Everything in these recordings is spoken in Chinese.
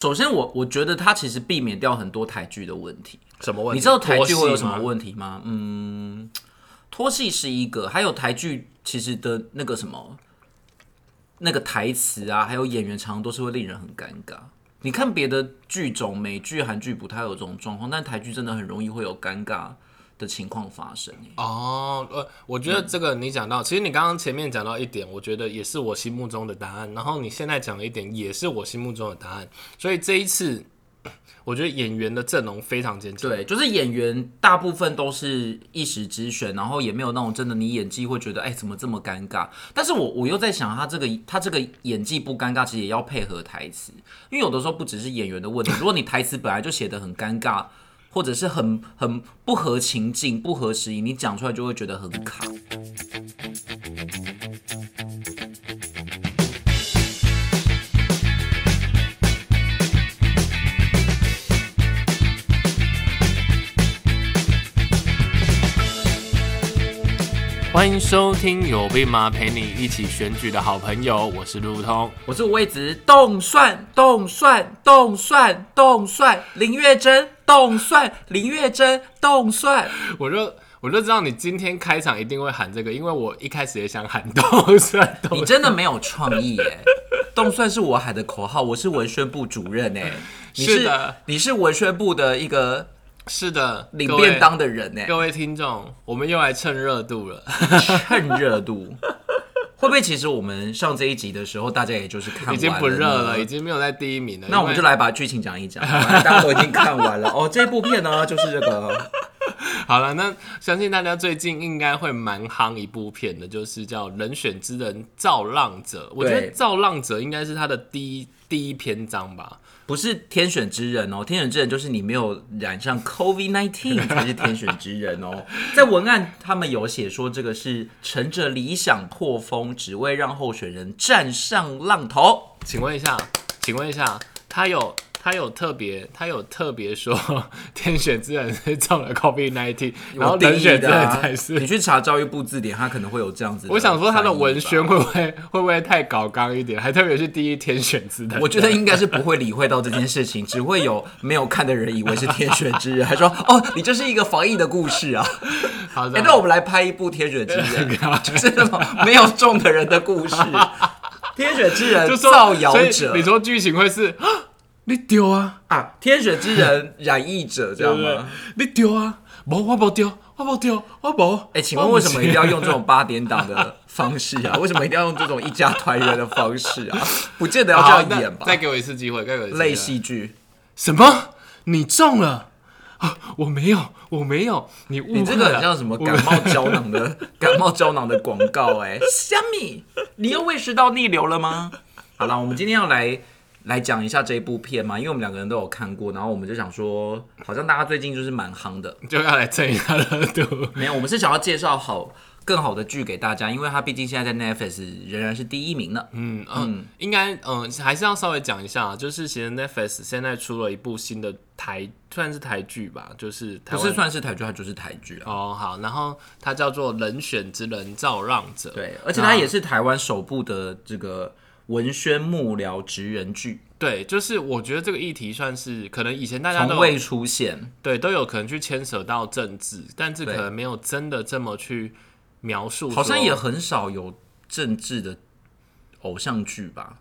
首先我我觉得它其实避免掉很多台剧的问题。什么问题？你知道台剧会有什么？问题吗？嗯，拖戏是一个，还有台剧其实的那个什么，那个台词啊，还有演员常常都是会令人很尴尬。你看别的剧种，美剧、韩剧不太有这种状况，但台剧真的很容易会有尴尬的情况发生。哦，呃，我觉得这个你讲到，其实你刚刚前面讲到一点，我觉得也是我心目中的答案，然后你现在讲的一点也是我心目中的答案，所以这一次，我觉得演员的阵容非常坚强。对，就是演员大部分都是一时之选，然后也没有那种真的你演技会觉得哎怎么这么尴尬。但是我我又在想，他这个他这个演技不尴尬，其实也要配合台词，因为有的时候不只是演员的问题，如果你台词本来就写的很尴尬，或者是很很不合情境、不合时宜，你讲出来就会觉得很卡。欢迎收听《有病吗？陪你一起选举的好朋友》，我是路通。我是五味子，动算动算动算动算，林月珍动算林月珍动算。我就我就知道你今天开场一定会喊这个，因为我一开始也想喊动算动你真的没有创意耶！动算是我喊的口号，我是文宣部主任哎，你是的，你是文宣部的一个是的，领便当的人哎，各位听众，我们又来蹭热度了。蹭热度。会不会其实我们上这一集的时候，大家也就是看完已经不热了，已经没有在第一名了。那我们就来把剧情讲一讲，大家都已经看完了哦。这部片呢，就是这个 好了。那相信大家最近应该会蛮夯一部片的，就是叫《人选之人造浪者》。我觉得《造浪者》应该是他的第一第一篇章吧。不是天选之人哦，天选之人就是你没有染上 COVID nineteen 才是天选之人哦。在文案他们有写说，这个是乘着理想破风，只为让候选人站上浪头。请问一下，请问一下，他有他有特别他有特别说 天选之人是中了 COVID nineteen，然后人选之人的啊才是你。去查教育部字典，他可能会有这样子。我想说他的文宣，会不会会不会太搞纲一点，还特别是第一天选之人？我觉得应该是不会理会到这件事情，只会有没有看的人以为是天选之人，还说哦，你这是一个防疫的故事啊。好的哎、，那我们来拍一部天选之人，就是那种没有中的人的故事。天选之人造谣者，你说剧情会是啊，你丢啊，啊，天选之人染疫者，这样吗？？你丢啊，无我不丢，我不丢，我无。哎、请问为什么一定要用这种八点档的方式啊？为什么一定要用这种一家团圆的方式啊？不见得要这样演吧？再给我一次机会，再给我一次类戏剧，什么？你中了？啊，我没有，我没有，你误会了。你这个很像什么感冒胶囊的 感冒胶囊的广告哎、虾米，你又胃食道逆流了吗？好了，我们今天要来来讲一下这一部片嘛，因为我们两个人都有看过，然后我们就想说，好像大家最近就是蛮夯的。就要来蹭一下热度。没有，我们是想要介绍好更好的剧给大家，因为它毕竟现在在 Netflix 仍然是第一名呢。嗯嗯，应该嗯还是要稍微讲一下，就是其实 Netflix 现在出了一部新的台，算是台剧吧，就是不是算是台剧，它就是台剧啊。哦好，然后它叫做《人选之人造让者》。对，而且它也是台湾首部的这个文宣幕僚职人剧，对，就是我觉得这个议题算是可能以前大家都从未出现。对都有可能去牵扯到政治，但是可能没有真的这么去描述。好像也很少有政治的偶像剧吧？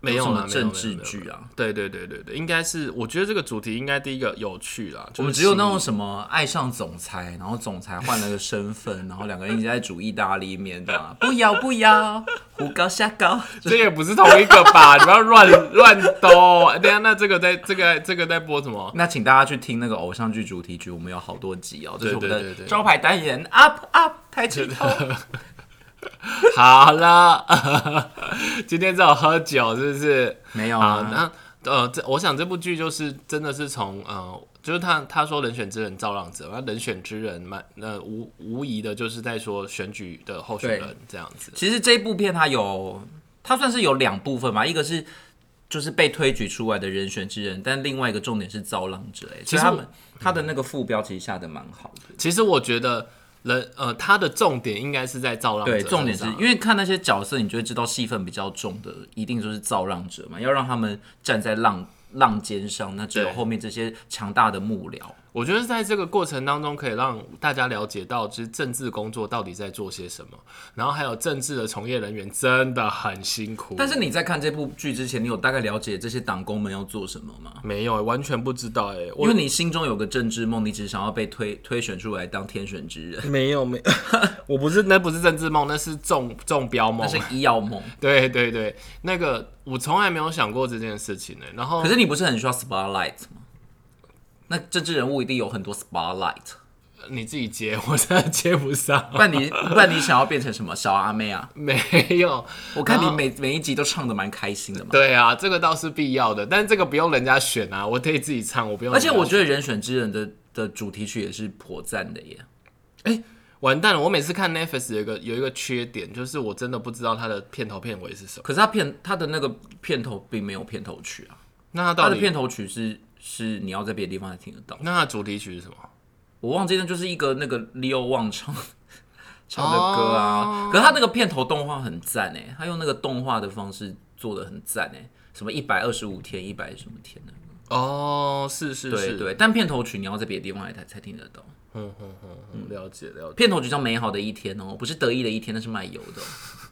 没有啦什么政治剧啊？对对对对对，应该是我觉得这个主题应该第一个有趣啦。就是我们只有那种什么爱上总裁，然后总裁换了个身份，然后两个人一直在煮意大利面的、啊，不要不要，胡高瞎高。这也不是同一个吧？你不要乱 乱兜。等一下，那这个在这个这个在播什么？那请大家去听那个偶像剧主题曲，我们有好多集哦，这是我们的招牌单元 Up Up 抬起头。好了，今天只有喝酒是不是？没有啊，那呃，这我想这部剧就是真的是从呃，就是他他说人选之人造浪者，那人选之人蛮呃无无疑的就是在说选举的候选人这样子。其实这部片它有，它算是有两部分嘛，一个是就是被推举出来的人选之人，但另外一个重点是造浪者、欸。其其实我实他们他的那个副标其实下的蛮好的。其实我觉得人呃，他的重点应该是在造浪者对，重点是因为看那些角色，你就会知道戏份比较重的，一定就是造浪者嘛，要让他们站在浪浪尖上，那只有后面这些强大的幕僚。我觉得在这个过程当中，可以让大家了解到，就是政治工作到底在做些什么，然后还有政治的从业人员真的很辛苦。但是你在看这部剧之前，你有大概了解这些党工们要做什么吗？没有、完全不知道哎、我因为你心中有个政治梦，你只想要被推推选出来当天选之人，没有没，我不是那不是政治梦，那是中中标梦那。是医药梦。对对对，那个我从来没有想过这件事情呢、然后可是你不是很需要 spotlight 吗？那政治人物一定有很多 spotlight，你自己接，我真的接不上。不然你不然你想要变成什么小阿妹啊？没有，我看你每每一集都唱的蛮开心的嘛。对啊，这个倒是必要的，但是这个不用人家选啊，我可以自己唱，我不用。而且我觉得《人选之人的》的主题曲也是颇赞的耶。哎完蛋了！我每次看 Netflix 有一个有一个缺点，就是我真的不知道它的片头片尾是什么。可是它片它的那个片头并没有片头曲啊，那它的片头曲是是你要在别的地方才听得到。那它主题曲是什么？我忘记那就是一个那个 Leo 旺 唱唱的歌啊。可是他那个片头动画很赞哎，他用那个动画的方式做的很赞哎，什么一百二十五天、一百什么天的，哦，是是是，对对。但片头曲你要在别的地方才才听得到。嗯，了解了解。片头曲叫《美好的一天》哦，不是得意的一天，那是卖油的哦。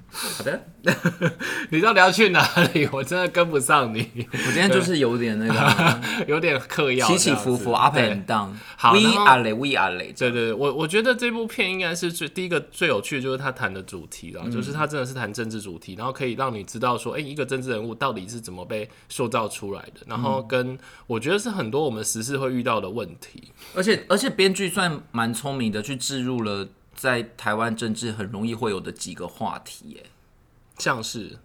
好的，你到底要去哪里？我真的跟不上你，我今天就是有点那个啊 有点嗑药，起起伏伏，up 对 and down。好 We 然后 are。对对对，我我觉得这部片应该是最第一个最有趣的就是他谈的主题啦，就是他真的是谈政治主题，然后可以让你知道说，哎、一个政治人物到底是怎么被塑造出来的，然后跟我觉得是很多我们时事会遇到的问题。而且而且编剧算蛮聪明的，去置入了在台湾政治很容易会有的几个话题耶。像是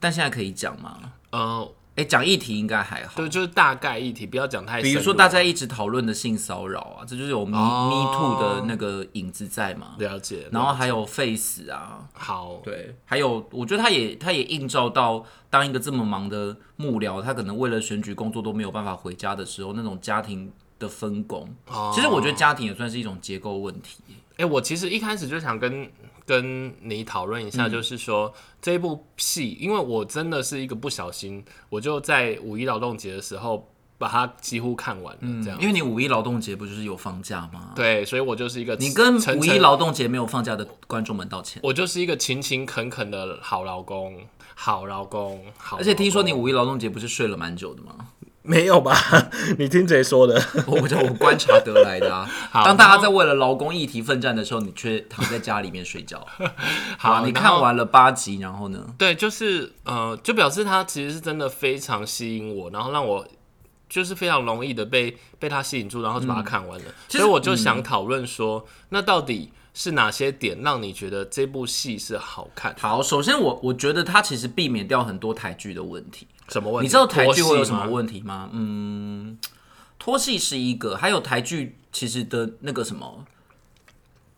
但现在可以讲吗？呃，哎、讲议题应该还好。对，就是大概议题，不要讲太。比如说大家一直讨论的性骚扰啊，这就是有 Me、哦 Me Too 的那个影子在嘛。了解，然后还有 Face 啊，好，对，还有我觉得他也他也映照到，当一个这么忙的幕僚，他可能为了选举工作都没有办法回家的时候，那种家庭的分工。哦其实我觉得家庭也算是一种结构问题。哎、我其实一开始就想跟跟你讨论一下，嗯就是说、这一部戏，因为我真的是一个不小心，我就在五一劳动节的时候把它几乎看完了，这样。因为你五一劳动节不就是有放假吗？对，所以我就是一个你跟五一劳动节没有放假的观众们道歉。我就是一个勤勤恳恳的好老公，好老公，好。而且听说你五一劳动节不是睡了蛮久的吗？没有吧？你听谁说的？我我我观察得来的啊。好当大家在为了劳工议题奋战的时候，你却躺在家里面睡觉。好啊，你看完了八集，然后呢？对，就是呃，就表示他其实是真的非常吸引我，然后让我就是非常容易的被被他吸引住，然后就把它看完了。所以我就想讨论说，那到底是哪些点让你觉得这部戏是好看？好，首先我我觉得它其实避免掉很多台剧的问题。什么问题？你知道台剧会有什么问题吗？嗯，拖戏是一个，还有台剧其实的那个什么，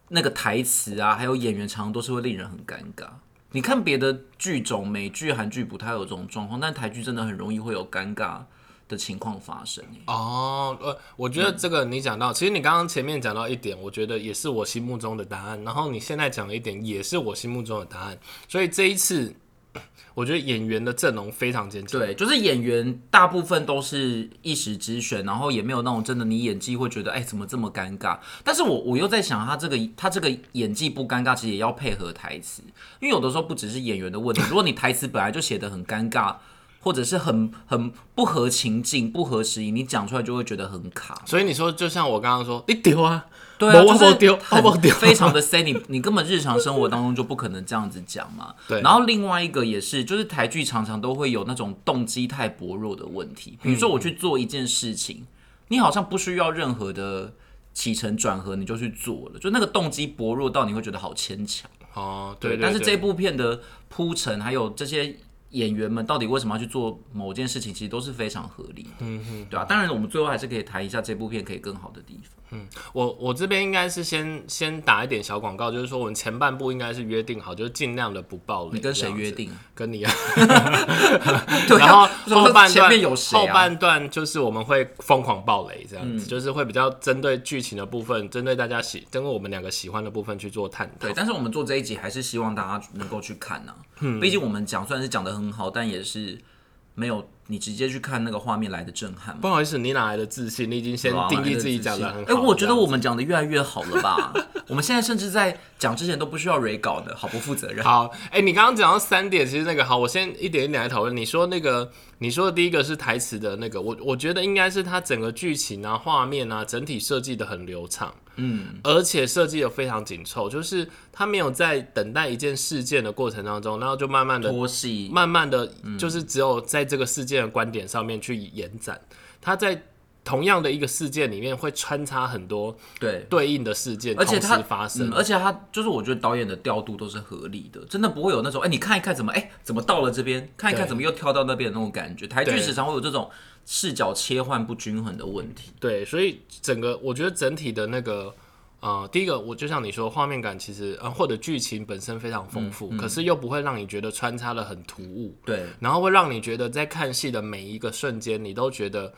那个台词啊，还有演员常常都是会令人很尴尬。你看别的剧种，美剧、韩剧不太有这种状况，但台剧真的很容易会有尴尬的情况发生。哦，呃，我觉得这个你讲到，其实你刚刚前面讲到一点，我觉得也是我心目中的答案，然后你现在讲了一点，也是我心目中的答案，所以这一次。我觉得演员的阵容非常坚强。对，就是演员大部分都是一时之选，然后也没有那种真的你演技会觉得哎怎么这么尴尬。但是我我又在想，他这个他这个演技不尴尬，其实也要配合台词，因为有的时候不只是演员的问题，如果你台词本来就写的很尴尬，或者是很很不合情境、不合时宜，你讲出来就会觉得很卡。所以你说，就像我刚刚说，你丢啊，对啊，我就是非常的 say 你，你根本日常生活当中就不可能这样子讲嘛。对然后另外一个也是，就是台剧常常都会有那种动机太薄弱的问题。比如说我去做一件事情，你好像不需要任何的起承转合，你就去做了，就那个动机薄弱到你会觉得好牵强。哦，对对对但是这部片的铺陈还有这些。演员们到底为什么要去做某件事情，其实都是非常合理的，嗯哼，对啊。当然，我们最后还是可以谈一下这部片可以更好的地方。嗯我我这边应该是先先打一点小广告，就是说我们前半部应该是约定好，就是尽量的不爆雷。你跟谁约？定？跟你啊。对然后后半段有谁后半段就是我们会疯狂爆雷，这样子，就是会比较针对剧情的部分，针对大家喜，针对我们两个喜欢的部分去做探讨对，。但是我们做这一集还是希望大家能够去看呢、嗯毕竟我们讲虽然是讲的很好，但也是没有你直接去看那个画面来的震撼吗？不好意思，你哪来的自信？你已经先定义自己讲的很好。哎、我觉得我们讲的越来越好了吧？我们现在甚至在讲之前都不需要 re 稿的，好不负责任。好，哎、你刚刚讲到三点，其实那个好，我先一点一点来讨论。你说那个，你说的第一个是台词的那个，我我觉得应该是它整个剧情啊、画面啊，整体设计的很流畅，嗯，而且设计的非常紧凑，就是它没有在等待一件事件的过程当中，然后就慢慢的拖戏，慢慢的，嗯。就是只有在这个事件的观点上面去延展。它在同样的一个事件里面会穿插很多对。对应的事件，而且他同时发生。嗯，而且它就是我觉得导演的调度都是合理的，真的不会有那种哎、你看一看怎么哎、怎么到了这边，看一看怎么又跳到那边的那种感觉。台剧时常会有这种视角切换不均衡的问题。对，所以整个我觉得整体的那个呃，第一个我就像你说，画面感其实呃或者剧情本身非常丰富，可是又不会让你觉得穿插的很突兀，对，然后会让你觉得在看戏的每一个瞬间，你都觉得。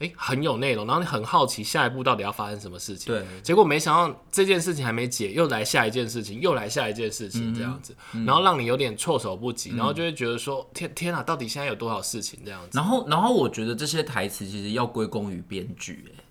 诶很有内容，然后你很好奇下一步到底要发生什么事情。对，结果没想到这件事情还没解，又来下一件事情，又来下一件事情，这样子，然后让你有点措手不及，然后就会觉得说，天天啊，到底现在有多少事情这样子？然后，然后我觉得这些台词其实要归功于编剧，哎，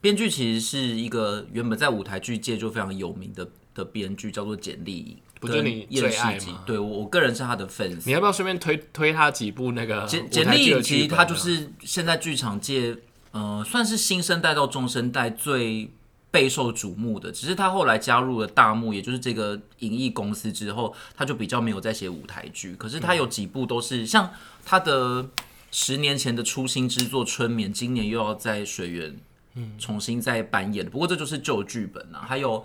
编剧其实是一个原本在舞台剧界就非常有名的的编剧，叫做简历颖，不就你跟最爱吗对我我个人是他的粉丝你。要不要顺便推推他几部那个简简历颖其实他就是现在剧场界，呃，算是新生代到中生代最备受瞩目的。只是他后来加入了大幕，也就是这个影艺公司之后，他就比较没有在写舞台剧。可是他有几部都是像他的十年前的初心之作《春眠》，今年又要在水源重新再扮演。不过这就是旧剧本啊，还有。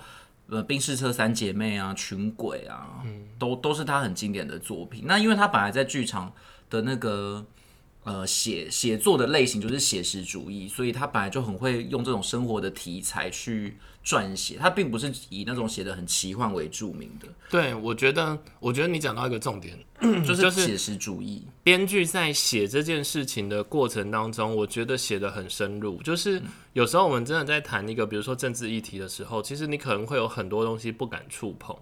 呃，《冰室车三姐妹》啊，《群鬼》啊，都都是他很经典的作品。那因为他本来在剧场的那个呃写写作的类型就是写实主义，所以他本来就很会用这种生活的题材去撰写。他并不是以那种写的很奇幻为著名的，对，我觉得，我觉得你讲到一个重点，就是就是写实主义。编剧在写这件事情的过程当中，我觉得写的很深入。就是有时候我们真的在谈一个，比如说政治议题的时候，其实你可能会有很多东西不敢触碰。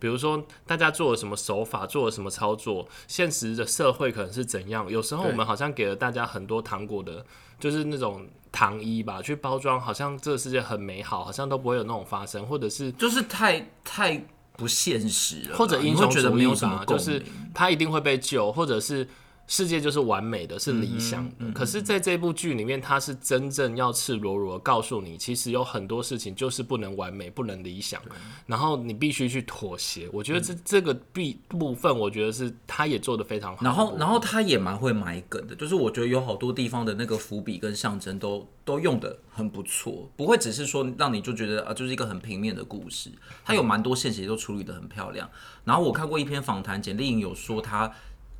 比如说，大家做了什么手法，做了什么操作，现实的社会可能是怎样？有时候我们好像给了大家很多糖果的，就是那种糖衣吧，去包装，好像这个世界很美好，好像都不会有那种发生，或者是就是太太不现实了，或者英你会觉得雄主义没有什么吧，就是他一定会被救，或者是世界就是完美的，是理想嗯的。可是，在这部剧里面，他是真正要赤裸裸的告诉你，其实有很多事情就是不能完美，不能理想，然后你必须去妥协。我觉得这、这个必部分，我觉得是他也做的非常好。然后，然后他也蛮会埋梗的，就是我觉得有好多地方的那个伏笔跟象征都都用的很不错，不会只是说让你就觉得啊，就是一个很平面的故事。他有蛮多线节都处理的很漂亮。然后我看过一篇访谈，简丽颖有说他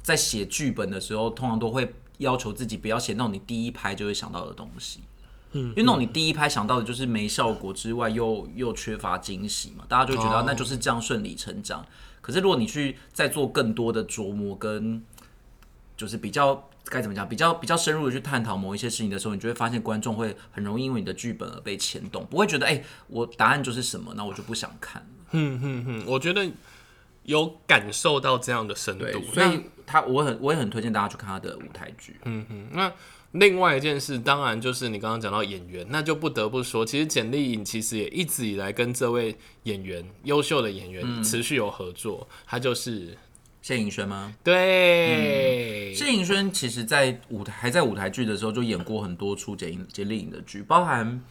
在写剧本的时候，通常都会要求自己不要写那种你第一拍就会想到的东西。嗯，因为那种你第一拍想到的就是没效果之外，又又缺乏惊喜嘛，大家就觉得、那就是这样顺理成章。可是如果你去再做更多的琢磨跟就是比较该怎么讲，比较比较深入的去探讨某一些事情的时候，你就会发现观众会很容易因为你的剧本而被牵动，不会觉得哎、我答案就是什么，那我就不想看了。嗯，我觉得有感受到这样的深度，所以他我很我也很推荐大家去看他的舞台剧。嗯哼那另外一件事，当然就是你刚刚讲到演员，那就不得不说，其实简丽颖其实也一直以来跟这位演员，优秀的演员持续有合作。他就是谢颖轩吗？对，谢颖轩其实，在舞台还在舞台剧的时候，就演过很多出简简丽颖的剧，包含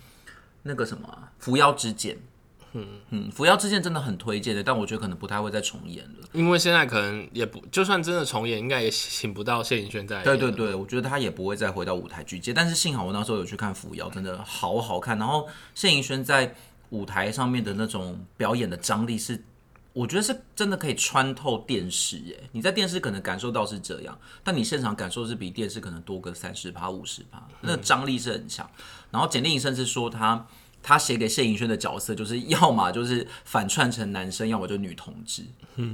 那个什么啊《扶摇之剑》。嗯嗯，《扶摇之剑》真的很推荐的，但我觉得可能不太会再重演了。因为现在可能也不，就算真的重演，应该也请不到谢颖轩再来演了对对对，我觉得他也不会再回到舞台剧界。但是幸好我那时候有去看《扶摇》，真的好好看。然后谢盈轩在舞台上面的那种表演的张力是，我觉得是真的可以穿透电视。哎，你在电视可能感受到是这样，但你现场感受是比电视可能多个三十趴、五十趴，那张力是很强。然后简丽颖甚至说他。他写给谢盈萱的角色，就是要么就是反串成男生，要么就女同志。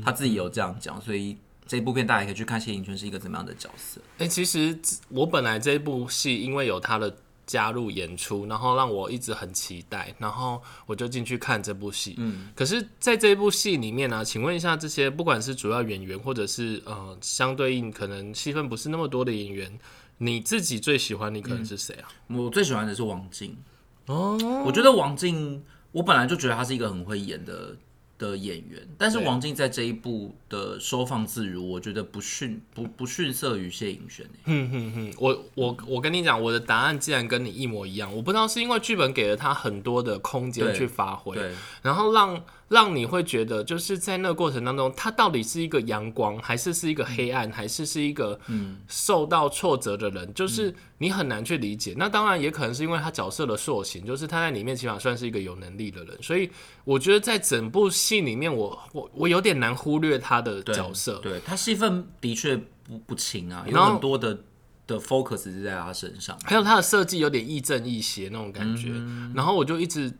他自己有这样讲，所以这部片大家可以去看谢盈萱是一个怎么样的角色。哎、其实我本来这一部戏因为有他的加入演出，然后让我一直很期待，然后我就进去看这部戏。嗯，可是在这部戏里面呢、请问一下，这些不管是主要演员，或者是呃相对应可能戏份不是那么多的演员，你自己最喜欢你可能是谁啊？我最喜欢的是王静。哦，我觉得王静，我本来就觉得她是一个很会演的的演员，但是王静在这一部的收放自如，我觉得不逊不不逊色于谢颖轩、欸。嗯哼哼，我我我跟你讲，我的答案竟然跟你一模一样，我不知道是因为剧本给了他很多的空间去发挥，对，然后让让你会觉得，就是在那个过程当中，他到底是一个阳光，还是是一个黑暗，还是是一个受到挫折的人，就是你很难去理解。那当然也可能是因为他角色的塑形，就是他在里面起码算是一个有能力的人，所以我觉得在整部戏里面我，我我有点难忽略他的角色。对他戏份的确不不轻啊，有很多的的 focus 是在他身上。还有他的设计有点亦正亦邪那种感觉，然后我就一直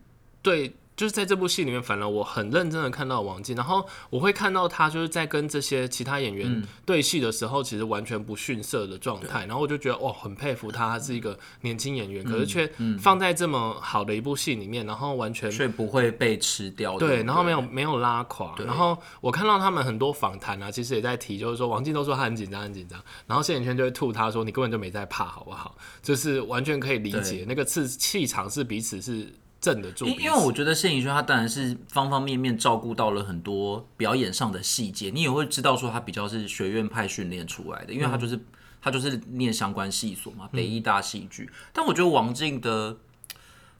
对，就是在这部戏里面，反而我很认真的看到王静，然后我会看到他就是在跟这些其他演员对戏的时候，其实完全不逊色的状态，然后我就觉得哇，很佩服他，他是一个年轻演员，可是却放在这么好的一部戏里面，然后完全却不会被吃掉。对，然后没有没有拉垮，然后我看到他们很多访谈啊，其实也在提，就是说王静都说他很紧张很紧张，然后谢颖轩就会吐他说你根本就没在怕，好不好？就是完全可以理解那个气气场是彼此是镇得住，因因为我觉得谢颖轩他当然是方方面面照顾到了很多表演上的细节，你也会知道说他比较是学院派训练出来的，因为他就是、他就是念相关系所嘛，北艺大戏剧。但我觉得王静的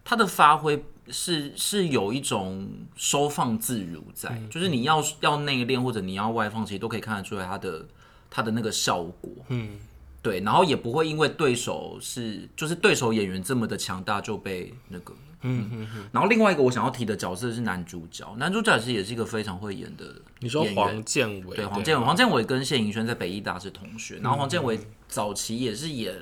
他的发挥是是有一种收放自如在，就是你要要内练或者你要外放，其实都可以看得出来他的他的那个效果。嗯。对，然后也不会因为对手是就是对手演员这么的强大就被那个，嗯嗯嗯。然后另外一个我想要提的角色是男主角，男主角其实也是一个非常会演的你说黄建伟，对黄建伟，黄建伟跟谢盈萱在北艺大是同学，然后黄建伟早期也是演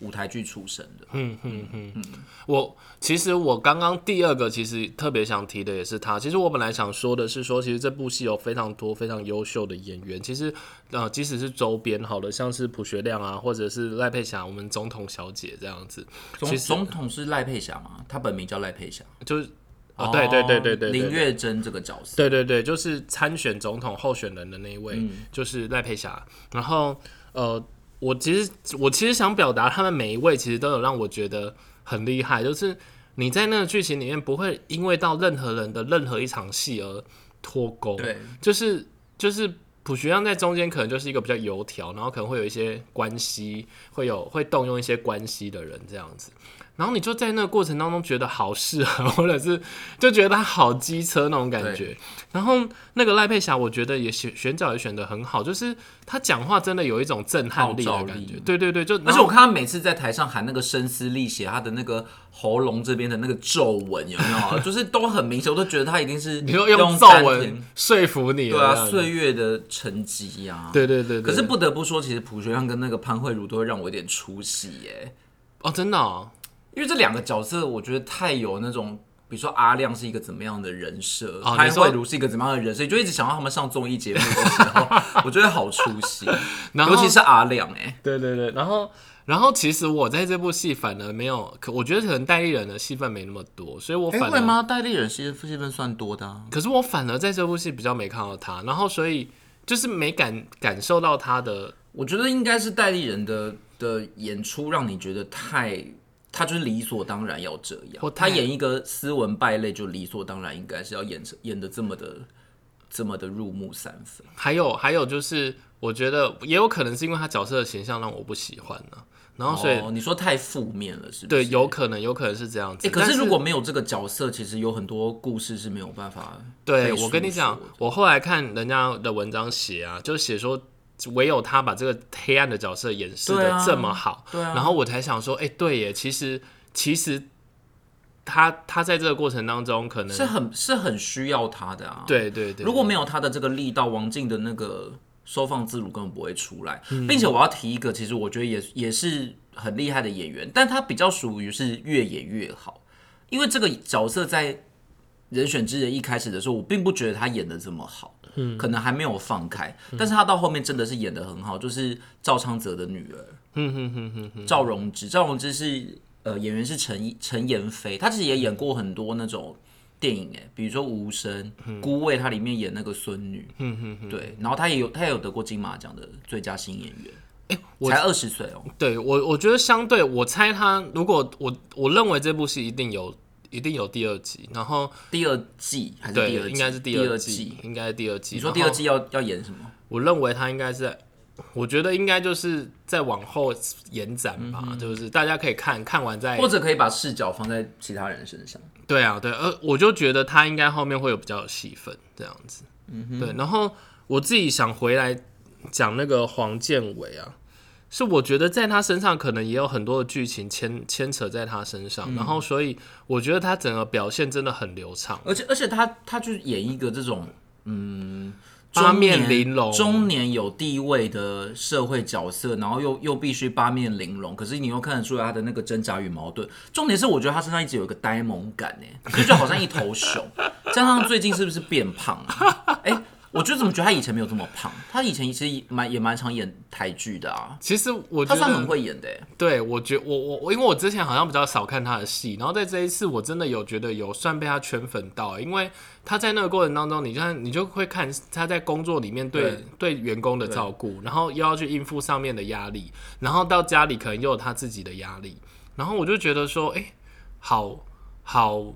舞台剧出身的，嗯嗯嗯嗯我其实我刚刚第二个其实特别想提的也是他。其实我本来想说的是说，其实这部戏有非常多非常优秀的演员。其实呃，即使是周边好的，像是朴学亮啊，或者是赖佩霞，我们总统小姐这样子，总其实总统是赖佩霞嘛，他本名叫赖佩霞，就是哦，对对对对对，对林月珍这个角色，对对对，就是参选总统候选人的那一位，就是赖佩霞。然后呃，我其实我其实想表达，他们每一位其实都有让我觉得很厉害，就是你在那个剧情里面不会因为到任何人的任何一场戏而脱钩，对，就是就是。朴学亮在中间可能就是一个比较油条，然后可能会有一些关系，会有会动用一些关系的人这样子，然后你就在那个过程当中觉得好适合，或者是就觉得他好机车那种感觉。然后那个赖佩霞，我觉得也选选角也选的很好，就是他讲话真的有一种震撼力的感觉。对对对，就而且我看他每次在台上喊那个声嘶力竭，他的那个喉咙这边的那个皱纹有没有？就是都很明显，我都觉得他一定是你说用皱丹纹说服你了对啊，岁月的沉积呀。对对对对，可是不得不说，其实朴学亮跟那个潘慧茹都会让我有点出戏耶，哦，真的哦，因为这两个角色我觉得太有那种。比如说阿亮是一个怎么样的人设，潘慧茹是一个怎么样的人设，就一直想到他们上综艺节目的时候，我觉得好出戏，尤其是阿亮哎、对对对，然后然后其实我在这部戏反而没有，可我觉得可能戴立人的戏份没那么多，所以我哎、反而会吗？戴立人戏戏份算多的、啊，可是我反而在这部戏比较没看到他，然后所以就是没感感受到他的我觉得应该是戴立人的的演出让你觉得太，他就是理所当然要这样。他演一个斯文败类，就理所当然应该是要演成演的这么的这么的入木三分。还有还有就是，我觉得也有可能是因为他角色的形象让我不喜欢呢、然后所以、哦，你说太负面了，是不对，有可能有可能是这样子。哎、可但是如果没有这个角色，其实有很多故事是没有办法。对我跟你讲我后来看人家的文章写啊，就写说。唯有他把这个黑暗的角色演示的这么好，对啊然后我才想说，哎、对耶，其实其实他他在这个过程当中，可能是很是很需要他的啊。对对对，如果没有他的这个力道，王静的那个收放自如根本不会出来。嗯并且我要提一个，其实我觉得也也是很厉害的演员，但他比较属于是越演越好，因为这个角色在人选之人一开始的时候，我并不觉得他演的这么好。嗯，可能还没有放开，但是他到后面真的是演的很好，就是赵昌泽的女儿，嗯哼哼哼哼，赵荣之，赵荣之是呃演员是陈陈妍霏，她其实也演过很多那种电影哎，比如说《无声》《孤味》，她里面演那个孙女，嗯哼哼，对，然后她也有她也有得过金马奖的最佳新演员，我才二十岁哦。对我，我觉得相对，我猜他如果我我认为这部戏一定有一定有第二季，然后第二季还是第二，季？应该是第二季。应该是第二季。你说第二季要要演什么？我认为他应该是，我觉得应该就是再往后延展吧，就是大家可以看看完再或者可以把视角放在其他人身上。对啊，对，呃，我就觉得他应该后面会有比较有戏份这样子，嗯对。然后我自己想回来讲那个黄建伟啊，是我觉得在他身上可能也有很多的剧情牵牵扯在他身上，然后所以我觉得他整个表现真的很流畅，而且而且他他就演一个这种嗯。八面玲珑中年有地位的社会角色，然后又又必须八面玲珑，可是你又看得出来他的那个挣扎与矛盾。重点是，我觉得他身上一直有一个呆萌感，哎，就就好像一头熊。加上最近是不是变胖啊？哎、我就怎么觉得他以前没有这么胖？他以前其实蛮也蛮常演台剧的啊，其实我觉他算很。会演的、哎对，我觉我我我，因为我之前好像比较少看他的戏，然后在这一次我真的有觉得有算被他圈粉到，因为他在那个过程当中，你看你就会看他在工作里面对对员工的照顾，然后又要去应付上面的压力，然后到家里可能又有他自己的压力，然后我就觉得说，哎、好好，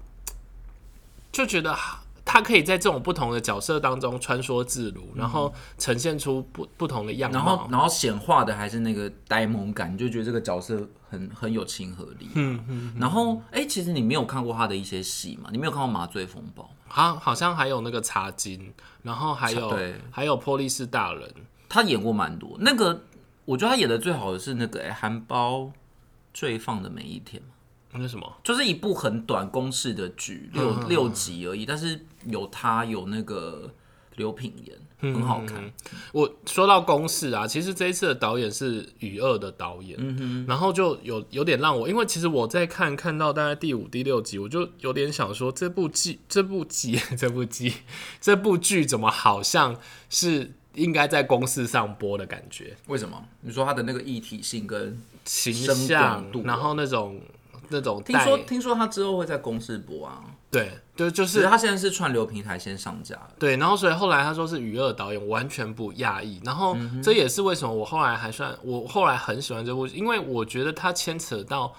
就觉得他可以在这种不同的角色当中穿梭自如，然后呈现出不不同的样然。后然后显化的还是那个呆萌感，你就觉得这个角色很很有亲和力。嗯嗯。然后哎、其实你没有看过他的一些戏嘛？你没有看过《麻醉风暴》？好，好像还有那个茶金，然后还有对还有波利斯大人，他演过蛮多。那个我觉得他演的最好的是那个哎，韩包坠放的每一天嘛，那是什么？就是一部很短公式的剧，六、六集而已，但是有他有那个刘品言，很好看。我说到公式啊，其实这一次的导演是雨二的导演，然后就有有点让我，因为其实我在看看到大概第五、第六集，我就有点想说，这部剧、这部剧、这部剧、这部剧怎么好像是应该在公式上播的感觉，为什么？你说他的那个一体性跟形象度，然后那种那种听说听说他之后会在公司播啊，对对，就是他现在是串流平台先上架。对，然后所以后来他说是娱乐导演，完全不讶异。然后嗯这也是为什么我后来还算，我后来很喜欢这部，因为我觉得它牵扯到，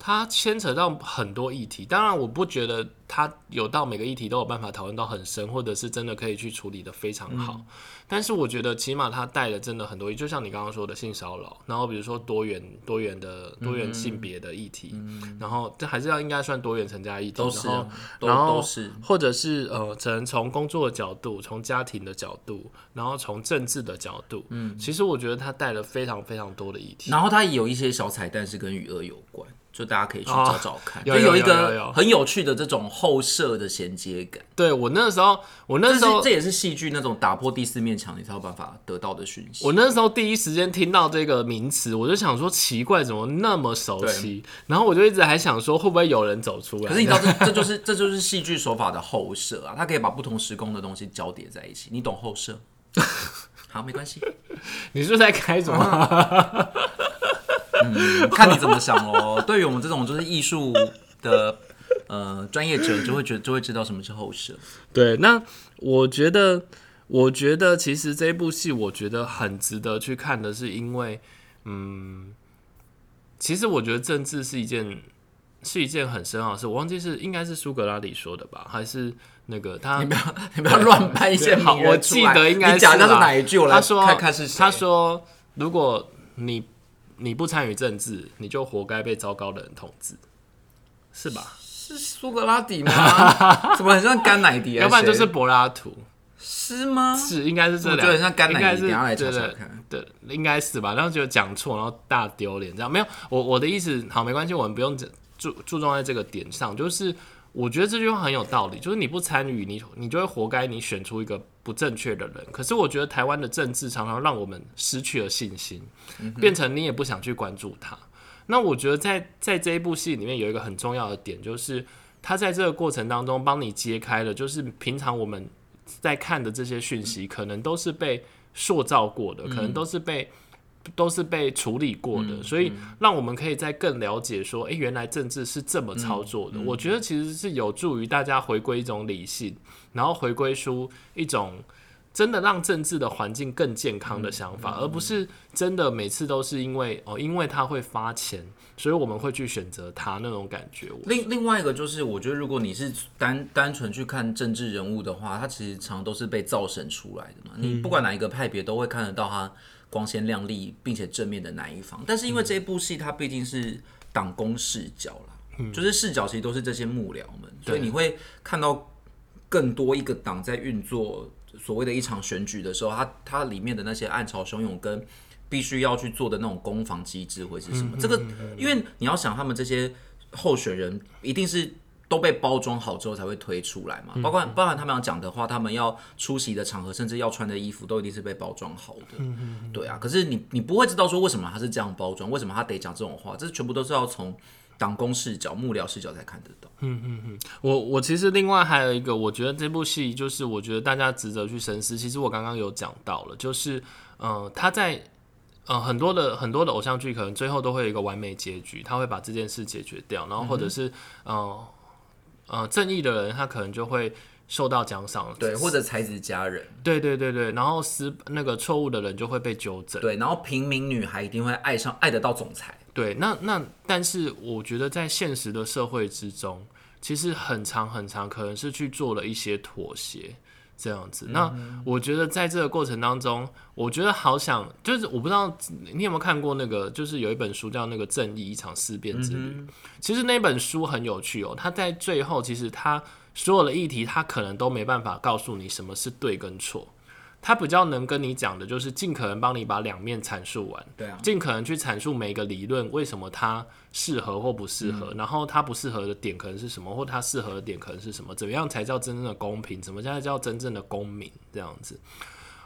它牵扯到很多议题。当然，我不觉得它有到每个议题都有办法讨论到很深，或者是真的可以去处理的非常好。但是我觉得起码它带了真的很多，就像你刚刚说的性骚扰，然后比如说多元多元的多元性别的议题，然后这还是要应该算多元成家议题，都是啊然后是或者是呃，只能从工作的角度，从家庭的角度，然后从政治的角度，嗯，其实我觉得它带了非常非常多的议题。然后它也有一些小彩蛋是跟雨二有关，就大家可以去哦找找看，有就有一个很有趣的这种后设的衔接感。对我那时候，我那时候这也是戏剧那种打破第四面墙你才有办法得到的讯息。我那时候第一时间听到这个名词，我就想说奇怪，怎么那么熟悉？然后我就一直还想说，会不会有人走出来？可是你知道这 这就是这就是戏剧手法的后设啊，它可以把不同时空的东西交叠在一起。你懂后设？好，没关系，你是不是在开什么？看你怎么想哦。对于我们这种就是艺术的呃专业者，就会觉就会知道什么是后设。对，那我觉得，我觉得其实这部戏，我觉得很值得去看的是，因为，嗯，其实我觉得政治是一件是一件很深奥的事。我忘记是应该是苏格拉底说的吧，还是那个他你不要 你不要乱掰一些好，人我记得应该你讲的是哪一句？我来他说看看是谁。他说，如果你你不参与政治，你就活该被糟糕的人统治，是吧？是苏格拉底吗？怎么很像甘乃迪啊？要不然就是柏拉图，是吗？是应该是这两，我觉得很像甘乃迪等一下来查查看对，应该是吧？然后就讲错，然后大丢脸，这样没有。我我的意思，好，没关系，我们不用注注重在这个点上，就是我觉得这句话很有道理，就是你不参与，你你就会活该你选出一个不正确的人。可是我觉得台湾的政治常常让我们失去了信心，变成你也不想去关注它。那我觉得在在这一部戏里面有一个很重要的点，就是他在这个过程当中帮你揭开了，就是平常我们在看的这些讯息，可能都是被塑造过的，可能都是被都是被处理过的，所以让我们可以再更了解说，诶，原来政治是这么操作的。我觉得其实是有助于大家回归一种理性，然后回归出一种真的让政治的环境更健康的想法，而不是真的每次都是因为哦，因为他会发钱，所以我们会去选择他那种感觉。另另外一个就是，我觉得如果你是单单纯去看政治人物的话，他其实常都是被造神出来的嘛。你不管哪一个派别，都会看得到他光鲜亮丽并且正面的哪一方。但是因为这一部戏，它毕竟是党工视角啦，就是视角其实都是这些幕僚们，所以你会看到更多一个党在运作所谓的一场选举的时候，它它里面的那些暗潮汹涌跟必须要去做的那种攻防机制会是什么？这个，因为你要想，他们这些候选人一定是都被包装好之后才会推出来嘛。包括包含他们要讲的话，他们要出席的场合，甚至要穿的衣服，都一定是被包装好的。对啊，可是你你不会知道说为什么他是这样包装，为什么他得讲这种话，这全部都是要从党工视角、幕僚视角才看得到。嗯嗯嗯我我其实另外还有一个，我觉得这部戏就是我觉得大家值得去深思。其实我刚刚有讲到了，就是呃，他在呃很多的很多的偶像剧，可能最后都会有一个完美结局，他会把这件事解决掉，然后或者是、呃呃正义的人，他可能就会受到奖赏，对，或者才子佳人，对对对对，然后失那个错误的人就会被纠正。对，然后平民女孩一定会爱上爱得到总裁。对，那那但是我觉得在现实的社会之中，其实很长很长，可能是去做了一些妥协这样子。那我觉得在这个过程当中，我觉得好想就是我不知道你有没有看过那个，就是有一本书叫那个《正义一场思辨之旅》。其实那本书很有趣哦，它在最后其实它所有的议题，它可能都没办法告诉你什么是对跟错。它比较能跟你讲的就是尽可能帮你把两面阐述完，对啊，尽可能去阐述每一个理论为什么它适合或不适合，然后它不适合的点可能是什么，或它适合的点可能是什么，怎么样才叫真正的公平，怎么才叫真正的公民这样子。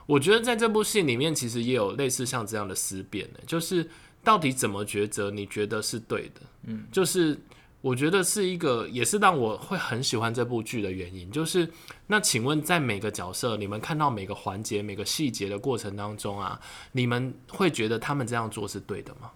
我觉得在这部戏里面，其实也有类似像这样的思辨呢，就是到底怎么抉择，你觉得是对的？嗯，就是我觉得是一个，也是让我会很喜欢这部剧的原因，就是那请问在每个角色，你们看到每个环节、每个细节的过程当中啊，你们会觉得他们这样做是对的吗？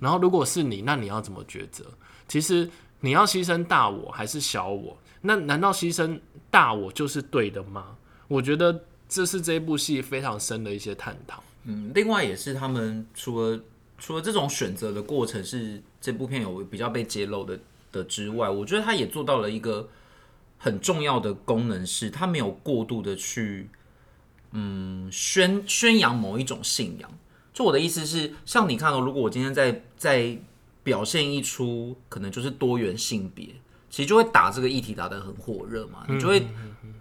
然后如果是你，那你要怎么抉择？其实你要牺牲大我还是小我？那难道牺牲大我就是对的吗？我觉得这是这部戏非常深的一些探讨。嗯，另外也是他们除了除了这种选择的过程是这部片有比较被揭露的的之外，我觉得他也做到了一个很重要的功能，是他没有过度的去嗯宣宣扬某一种信仰。就我的意思是，像你看哦，如果我今天在在表现一出可能就是多元性别，其实就会打这个议题打得很火热嘛，你就会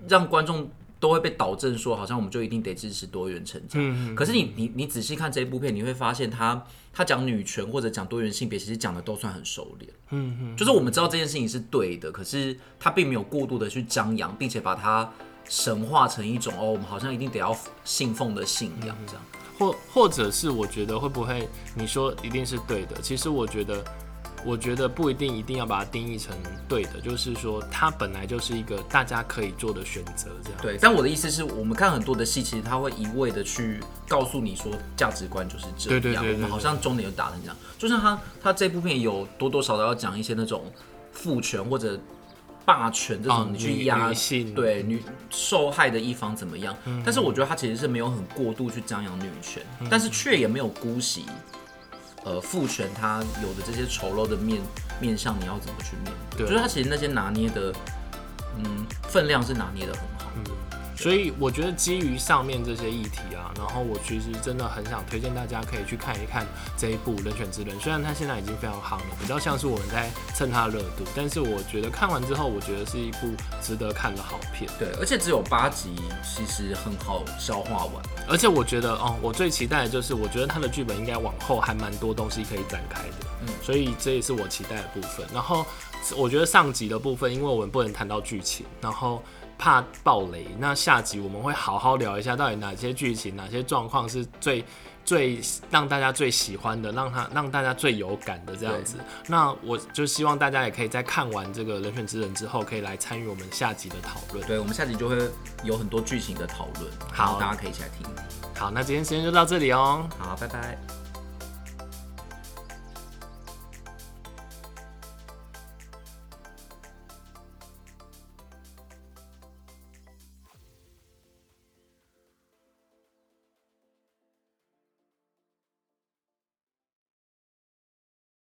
让观众都会被导正说，好像我们就一定得支持多元成长。可是你你你仔细看这一部片，你会发现他他讲女权或者讲多元性别，其实讲的都算很熟练。嗯嗯，就是我们知道这件事情是对的，可是他并没有过度的去张扬，并且把它神化成一种哦，我们好像一定得要信奉的信仰这样。或或者是我觉得会不会你说一定是对的？其实我觉得，我觉得不一定一定要把它定义成对的，就是说它本来就是一个大家可以做的选择，这样。对，但我的意思是我们看很多的戏，其实他会一味的去告诉你说价值观就是这样，对对对对我们好像重点就打成这样。就像他他这部片有多多少少要讲一些那种父权或者霸权这种，哦你去压对女受害的一方怎么样？但是我觉得他其实是没有很过度去张扬女权，但是却也没有姑息。呃，父权他有的这些丑陋的面面相，你要怎么去面对？就是他其实那些拿捏的，嗯，分量是拿捏的很好。所以我觉得基于上面这些议题啊，然后我其实真的很想推荐大家可以去看一看这一部《人选之人》，虽然它现在已经非常夯了，比较像是我们在蹭它的热度，但是我觉得看完之后，我觉得是一部值得看的好片。对，而且只有八集，其实很好消化完。而且我觉得哦，我最期待的就是，我觉得他的剧本应该往后还蛮多东西可以展开的，嗯，所以这也是我期待的部分。然后我觉得上集的部分，因为我们不能谈到剧情，然后怕暴雷，那下集我们会好好聊一下，到底哪些剧情、哪些状况是最最让大家最喜欢的，让他让大家最有感的这样子。那我就希望大家也可以在看完这个《人选之人》之后，可以来参与我们下集的讨论。对，我们下集就会有很多剧情的讨论，好大家可以一起来听。好，那今天时间就到这里哦。好，拜拜。